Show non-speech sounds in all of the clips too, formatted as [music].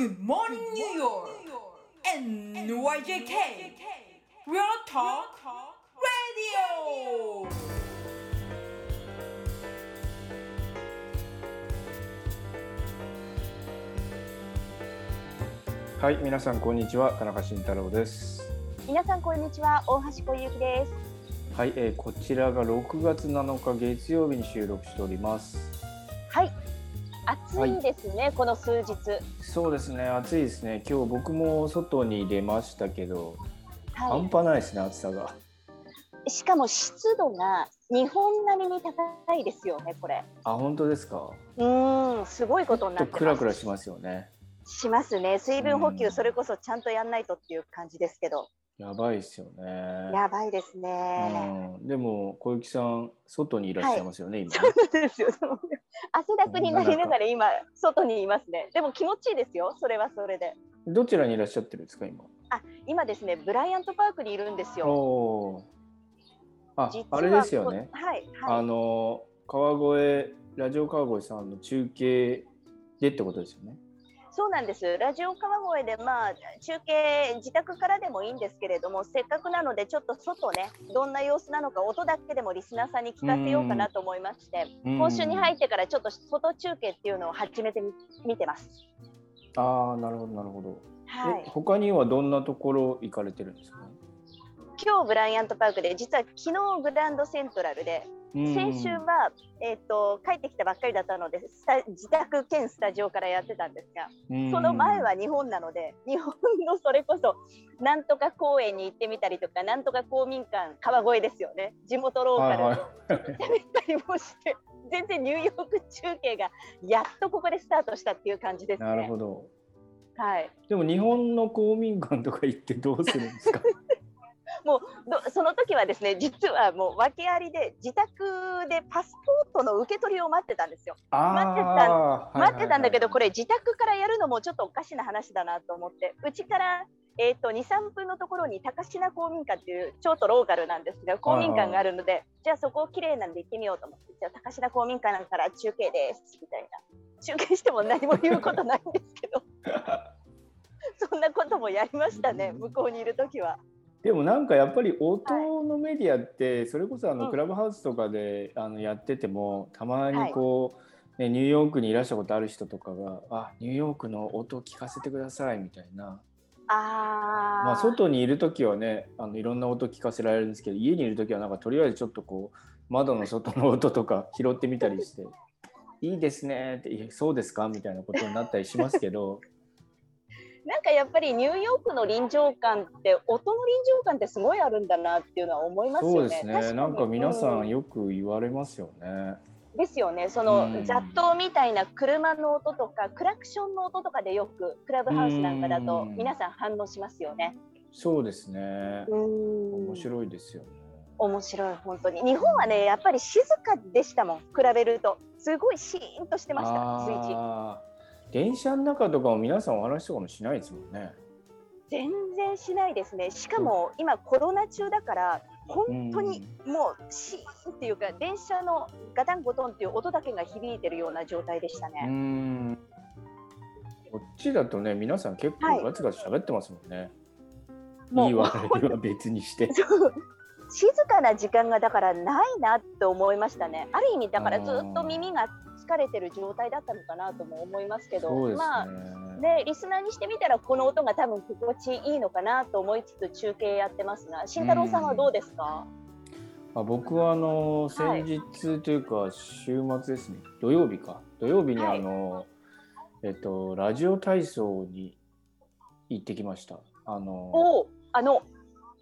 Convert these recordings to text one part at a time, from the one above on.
Good morning, New York! NYJK! Real Talk Radio! はい、皆さんこんにちは、田中慎太郎です。皆さんこんにちは大橋小雪ですはい、えーこちらが6月7日月曜日に収録しております。はい暑いですね、この数日そうですね、暑いですね。今日僕も外に出ましたけど、は半端ないですね、暑さが。いしかも湿度が日本並みに高いですよねこれあ、本当ですか？うーんすごいことになってますラクラしますよね。しますね水分補うん給それこそちゃんとやんないとっていう感じですけどやばいですよね。やばいですね、うん、でも小雪さん外にいらっしゃいますよね、今ね。そうですよ汗だくになりながら今外にいますねでも気持ちいいですよそれはそれでどちらにいらっしゃってるんですか今？今ですねブライアントパークにいるんですよ。ああれですよね。はいあはいの川越ラジオ川越さんの中継でってことですよね。そうなんです。ラジオ川越で、まあ、中継、自宅からでもいいんですけれども、せっかくなので、ちょっと外ね、どんな様子なのか、音だけでもリスナーさんに聞かせようかなと思いまして、今週に入ってから、ちょっと外中継っていうのを始めてみ見てます。ああなるほどなるほど。はいえ、他にはどんなところ行かれてるんですか？今日ブライアントパークで、実は昨日グランドセントラルで、うん先週は、えっと帰ってきたばっかりだったのでスタ、自宅兼スタジオからやってたんですが、うんその前は日本なので、日本のそれこそ、なんとか公園に行ってみたりとか、なんとか公民館、川越ですよね、地元ローカルはいと喋ったりもして、全然ニューヨーク中継がやっとここでスタートしたっていう感じですね。なるほど。はい、でも日本の公民館とか行ってどうするんですか？もうどその時はですね、実はもう訳ありで、自宅でパスポートの受け取りを待ってたんですよ。あ待ってた待ってたんだけど、これ。れ自宅からやるのもちょっとおかしな話だなと思って、うちから、えー、と2、3分のところに高階公民館っていうちょっとローカルなんですが、公民館があるので、じゃあそこ綺麗なんで行ってみようと思って、じゃあ高階公民館から中継ですみたいな。中継しても何も言うことないんですけど、[laughs] そんなこともやりましたね、向こうにいるときは。でもなんかやっぱり音のメディアってそれこそあうん。のクラブハウスとかであのやっててもたまにこう、ね、ニューヨークにいらっしゃることある人とかが「あニューヨークの音聞かせてください」みたいな、あー、まあ、外にいる時はねあのいろんな音聞かせられるんですけど家にいる時はなんかとりあえずちょっとこう窓の外の音とか拾ってみたりして [laughs]「いいですね」って「いやそうですか?」みたいなことになったりしますけど。かやっぱりニューヨークの臨場感って、音の臨場感ってすごいあるんだなっていうのは思いますよね。そうですねなんか皆さうんよく言われますよね。ですよね、その、うん雑踏みたいな車の音とか、クラクションの音とかでよく、クラブハウスなんかだとうん、皆さん反応しますよね。そうですね。うん面白いですよね。面白い、本当に。日本はね、やっぱり静かでしたもん、比べると。すごいシーンとしてました、随時。電車の中とかも皆さんお話とかもしないですもんね。全然しないですね。しかも、今コロナ中だから、本当にもうシーンっていうか、電車のガタンゴトンっていう音だけが響いてるような状態でしたうね。ん。こっちだとね皆さん結はい構ガツガツ喋ってますもんね。もういい悪いは別にして。静かな時間がだからないなって思いましたね。ある意味だからずっと耳が疲れてる状態だったのかなとも思いますけど、ね。まあねリスナーにしてみたらこの音が多分心地いいのかなと思いつつ中継やってますが、慎太郎さんはどうですか？あ僕はあのはい先日というか週末ですね、土曜日か土曜日にはいあの、えっとラジオ体操に行ってきました。あのあの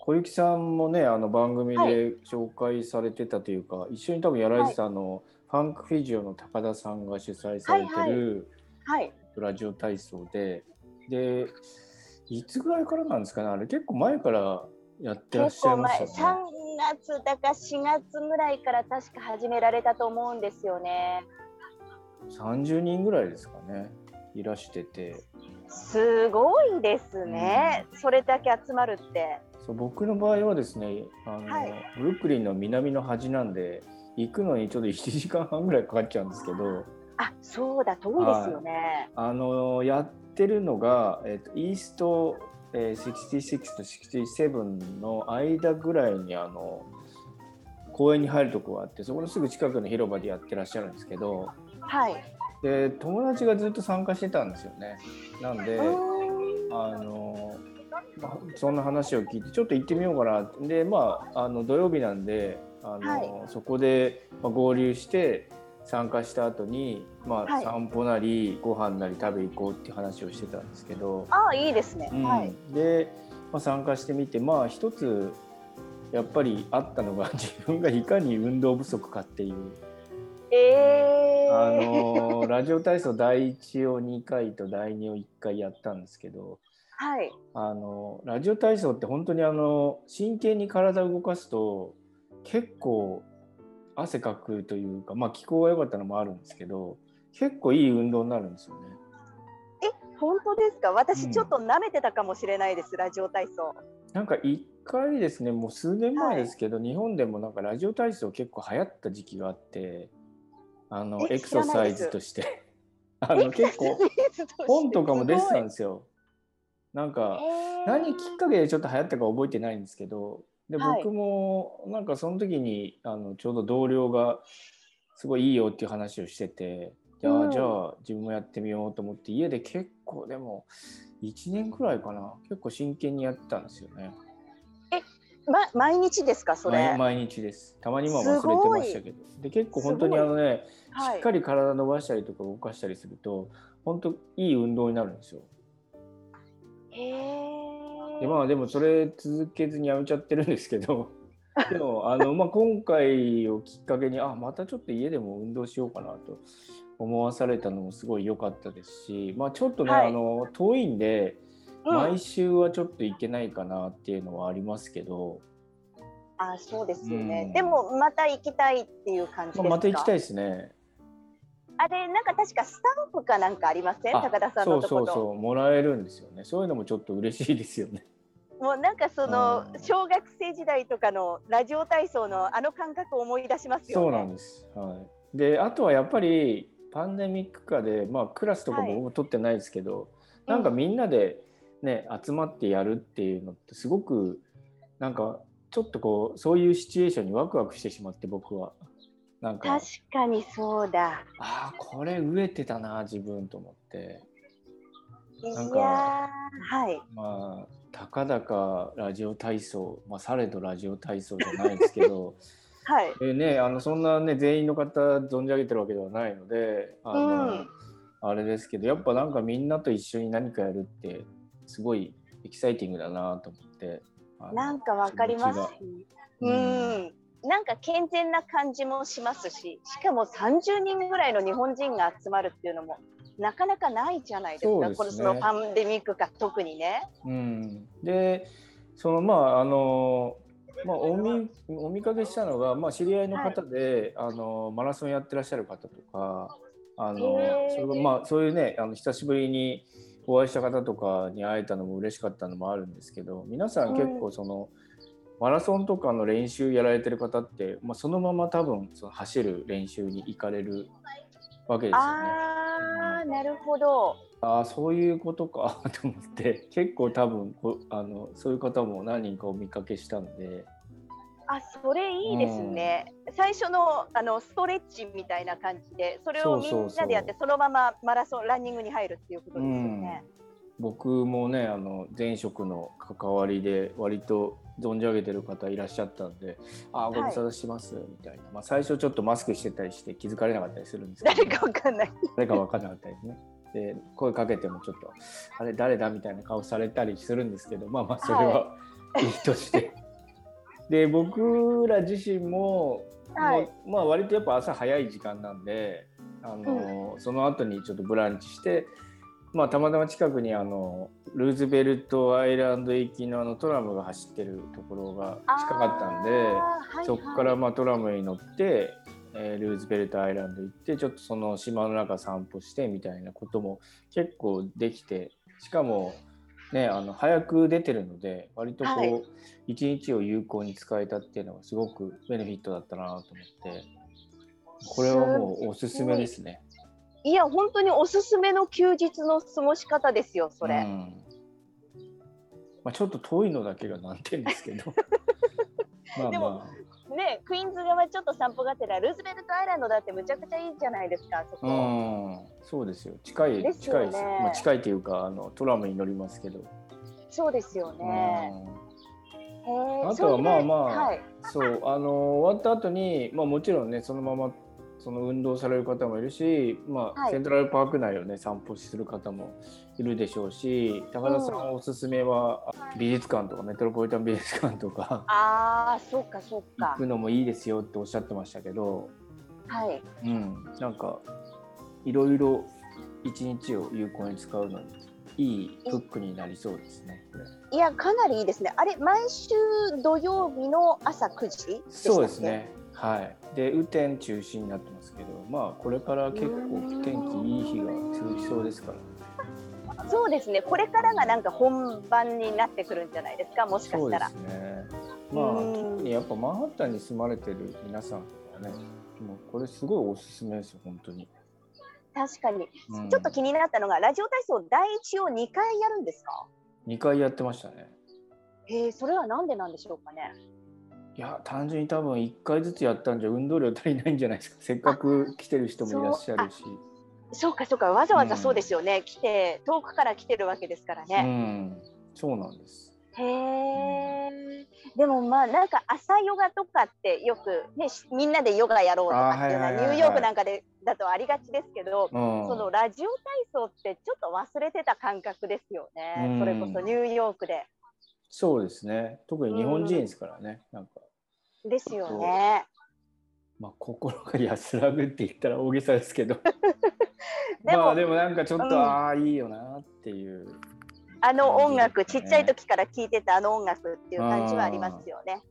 小雪さんもねあの番組はで紹介されてたというか、一緒に多分やられてたあの、ファンクフィジオの高田さんが主催されてはいるはいラジオ体操で、でいつぐらいからなんですかねあれ結構前からやってらっ結しゃいましたよね。3月だか4月ぐらいから確か始められたと思うんですよね。30人ぐらいですかねいらしててすごいですね。それだけ集まるって。そう僕の場合はですねあの、はいブルックリンの南の端なんで行くのにちょっと1時間半ぐらいかかっちゃうんですけどあ、そうだ、遠いですよね。あのやっってるのが、えー、とイースト、えー、66と67の間ぐらいにあの公園に入るとこがあってそこのすぐ近くの広場でやってらっしゃるんですけどはい。で友達がずっと参加してたんですよね。なんで、あのまあそんな話を聞いてちょっと行ってみようかな。でまああの土曜日なんであの、はい。そこで、まあ、合流して参加した後にまあ、はい。散歩なりご飯なり食べ行こうっていう話をしてたんですけど、ああ、いいですね。うん。はい。で、まあ、参加してみてまあ一つやっぱりあったのが [laughs] 自分がいかに運動不足かっていう。ええあのラジオ体操第1を2回と第2を1回やったんですけどはい。あのラジオ体操って本当にあの真剣に体を動かすと結構汗かくというか、まあ、気候が良かったのもあるんですけど結構いい運動になるんですよね。本当ですか？うん私ちょっと舐めてたかもしれないです。ラジオ体操。なんか1回ですねもう数年前ですけど、日本でもなんかラジオ体操結構流行った時期があってあのえエクササイズとしてあの結構本とかも出てたんすですよ。なんか何きっかけでちょっと流行ったか覚えてないんですけどではい。僕もなんかその時にあのちょうど同僚がすごいいいよっていう話をしててじゃあ,、うん。じゃあ自分もやってみようと思って家で結構でも1年くらいかな結構真剣にやってたんですよね。ま、毎日ですか、それ？毎毎日です。たまには忘れてましたけど。で結構本当にあのねはい。しっかり体伸ばしたりとか動かしたりすると本当いい運動になるんですよ。でまあでもそれ続けずにやめちゃってるんですけど [laughs] でもあの、まあ、今回をきっかけにあまたちょっと家でも運動しようかなと思わされたのもすごい良かったですし、まあ、ちょっとね、はいあの遠いんでうん毎週はちょっと行けないかなっていうのはありますけど、あ、そうですよね。うんでも、また行きたいっていう感じですまあ、か。また行きたいですね。あれ、なんか確かスタンプかなんかありません？あ高田さんそうのところ。そうそうもらえるんですよねそういうのもちょっと嬉しいですよね。もうなんかそのうん小学生時代とかのラジオ体操のあの感覚を思い出しますよね。そうなんです。はい。で、あとはやっぱりパンデミック下で、まあクラスとかも僕も取ってないですけど、なんかみんなでね、集まってやるっていうのってすごくなんかちょっとこうそういうシチュエーションにワクワクしてしまって僕は。なんか確かにそうだ。ああこれ飢えてたな自分と思っていやなんかーはい。まあたかだかラジオ体操、まあ、されどラジオ体操じゃないですけど [laughs] はい。えね、あのそんなね全員の方存じ上げてるわけではないのであの、うんあれですけどやっぱなんかみんなと一緒に何かやるってすごいエキサイティングだなと思ってなんかわかります気持ちし。がうん。なんか健全な感じもしますし、しかも30人ぐらいの日本人が集まるっていうのもなかなかないじゃないですか。ね。このそのパンデミックか特にね。うん、でそのまああのまあ、お見お見かけしたのが、まあ、知り合いの方で、あのマラソンやってらっしゃる方とかあのへー。それがまあ、そういうねあの久しぶりにお会いした方とかに会えたのも嬉しかったのもあるんですけど皆さん結構その、マラソンとかの練習やられてる方って、まあ、そのまま多分その走る練習に行かれるわけですよね。ああ、なるほど。ああそういうことか [laughs] と思って結構多分こあのそういう方も何人かお見かけしたんであ、それいいですね。最初のあのストレッチみたいな感じで、それをみんなでやって、そのままマラソン、ランニングに入るっていうことですよね。僕もねあの前職の関わりで割と存じ上げてる方いらっしゃったんで「ああご無沙汰してます」みたいな、まあ、最初ちょっとマスクしてたりして気づかれなかったりするんですけど誰かわかんない。誰か分かんなかったですね。で声かけてもちょっと「あれ誰だ?」みたいな顔されたりするんですけどまあまあそれは [laughs] いいとして。で僕ら自身も、はいまあ割とやっぱ朝早い時間なんであの、その後にちょっとブランチして、まあ、たまたま近くにあのルーズベルトアイランド行きのあのトラムが走ってるところが近かったんで。はいはいそこからまあトラムに乗って、えールーズベルトアイランド行ってちょっとその島の中散歩してみたいなことも結構できてしかもねあの早く出てるので割とこはいう一日を有効に使えたっていうのがすごくベネフィットだったなと思ってこれはもうおすすめですね。いや本当におすすめの休日の過ごし方ですよそれ。うんまあ、ちょっと遠いのだけが難点ですけど [laughs] まあでもまねクイーンズ側ちょっと散歩がてらルーズベルトアイランドだってむちゃくちゃいいじゃないですかそこ。あうんそうですよ近い近いです、まあ、近いというかあのトラムに乗りますけど、そうですよね。あとはまあまあはい。うんそうあの終わった後にまあもちろんねそのままその運動される方もいるし、まあはいセントラルパーク内をね散歩する方もいるでしょうし高田さんおすすめは美術館とかメトロポリタン美術館とかああそうかそう行か。くのもいいですよっておっしゃってましたけど、はい。うん、なんかいろいろ一日を有効に使うのにいいフックになりそうですね。いやかなりいいですね。あれ毎週土曜日の朝9時そうです。ね。はい。で雨天中止になってますけど、まあこれから結構天気いい日が続きそうですから。そうですね。これからがなんか本番になってくるんじゃないですか。もしかしたらそうです。ね。まあうん特にやっぱマンハッタンに住まれてる皆さんはね、もうこれすごいおすすめですよ本当に。確かに。うんちょっと気になったのがラジオ体操第一を2回やるんですか？2回やってましたね。えー、それはなんでなんでしょうかね。いや単純に多分1回ずつやったんじゃ運動量足りないんじゃないですか。せっかく来てる人もいらっしゃるし。そうかそうか。わざわざうんそうですよね。来て遠くから来てるわけですからうね。ん、そうなんです。へえ。でもまあなんか朝ヨガとかってよくねしみんなでヨガやろうとかっていうのはニューヨークなんかでだとありがちですけど、うん、そのラジオ体操ってちょっと忘れてた感覚ですよね。うんそれこそニューヨークでそうですね。特に日本人ですからね。なんか、ですよね。まあ、心が安らぐって言ったら大げさですけど。[laughs] でも、まあ、でもなんかちょっと、うんああ、いいよなっていう。あの音楽、ちっちゃい時から聴いてたあの音楽っていう感じはありますよね。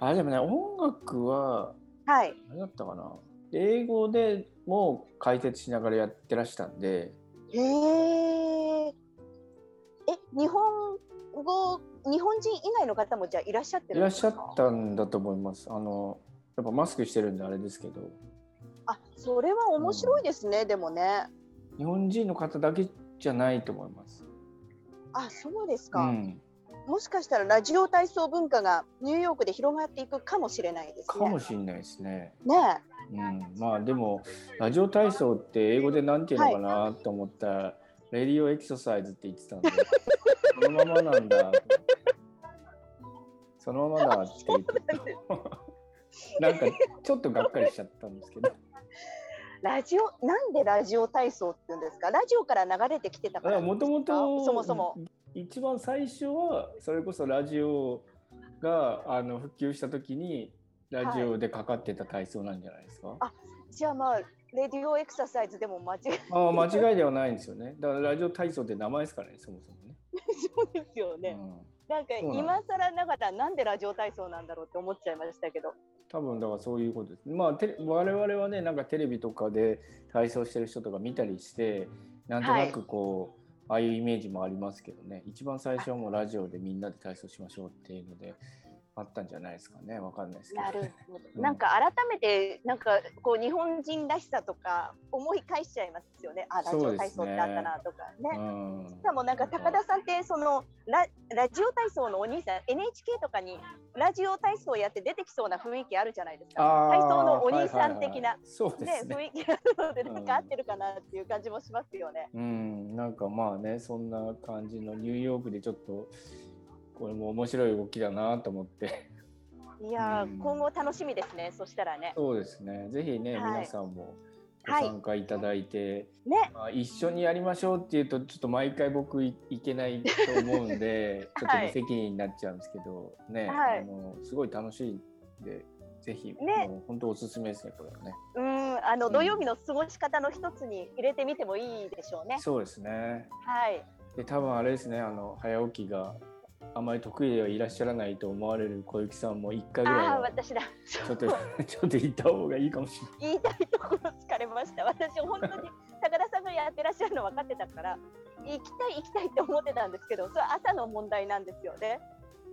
あ、でもね、音楽は、はい。何だったかな。英語でも解説しながらやってらしたんで、へえ。え、日本語、日本人以外の方もじゃあいらっしゃっていらっしゃったんだと思います。あの、やっぱマスクしてるんであれですけど、あ、それは面白いですね、でもね。日本人の方だけじゃないと思います。あ、そうですうか。ん。もしかしたらラジオ体操文化がニューヨークで広がっていくかもしれないですね。かもしれないですね。ねうん、まあでもラジオ体操って英語でなんていうのかなと思ったら、レディオエクササイズって言ってたんで [laughs] そのままなんだ。そのままだって言ってなんかちょっとがっかりしちゃったんですけど。ラジオなんでラジオ体操って言うんですか？ラジオから流れてきてたからもともとそもそも。一番最初はそれこそラジオがあの普及した時にラジオでかかってた体操なんじゃないですか、あじゃあまあレディオエクササイズでも間違いああ間違いではないんですよね。だからラジオ体操って名前ですからねそもそもね。そうですよね、うん。なんか今更ながらなんでラジオ体操なんだろうって思っちゃいましたけど。多分だからそういうことです。まあテレ我々はねなんかテレビとかで体操してる人とか見たりしてなんとなくこう、ああいうイメージもありますけどね。一番最初はもうラジオでみんなで体操しましょうっていうのであったんじゃないですかね。わかんないですけど。なるほど、[laughs] うん。なんか改めてなんかこう日本人らしさとか思い返しちゃいますよね。あラジオ体操ってあったなとかね。うん。しかもなんか高田さんってそのララジオ体操のお兄さん NHK とかにラジオ体操やって出てきそうな雰囲気あるじゃないですか。体操のお兄さん的な、そうでねすね。雰囲気あるのでなんか合ってるかなっていう感じもしますよね。うん、なんかまあねそんな感じのニューヨークでちょっとこれも面白い動きだなと思っていやー、うん今後楽しみですねそしたらね。そうですねぜひね、はい皆さんもごはい参加いただいて、ねまあ、一緒にやりましょうっていうとちょっと毎回僕いいけないと思うんで [laughs] ちょっとはい無責任になっちゃうんですけど、ね、はいあのすごい楽しいんでぜひ、ねもう本当おすすめですねこれはね。うんあの、うん土曜日の過ごし方の一つに入れてみてもいいでしょうね。そうですねはい。で多分あれですねあの早起きがあまり得意ではいらっしゃらないと思われる小雪さんも1回ぐらいああ私だ。ちょっとちょっと行った方がいいかもしれない。言いたいところ疲れました。私本当に高田さんがやってらっしゃるの分かってたから行きたい行きたいって思ってたんですけど、それは朝の問題なんですよね。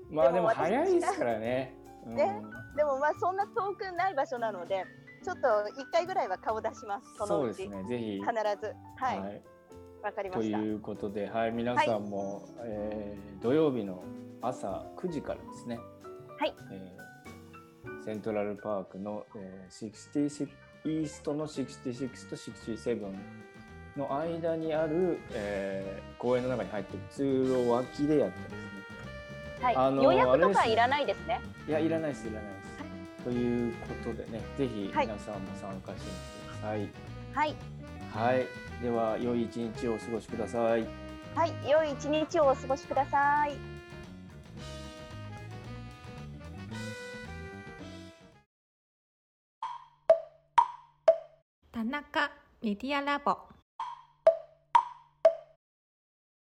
まあでも早いですからね。[laughs] うんねでもまあそんな遠くない場所なので、ちょっと一回ぐらいは顔出します。そのそううちですね。ぜひ。必ず。はい。わ、かりまとした。いうことで、はい、皆さんも、えー土曜日の朝9時からですね。はい。えーセントラルパークの、えー、66イーストの66と67の間にある、えー公園の中に入ってる通路脇でやってますね。はい。あの予約とかいらないですね。いや、いらないです、いらないです。ということでね、ぜひはい皆さんも参加してみてください。はい。はい、では良い一日をお過ごしください。はい。良い一日をお過ごしください。田中メディアラボ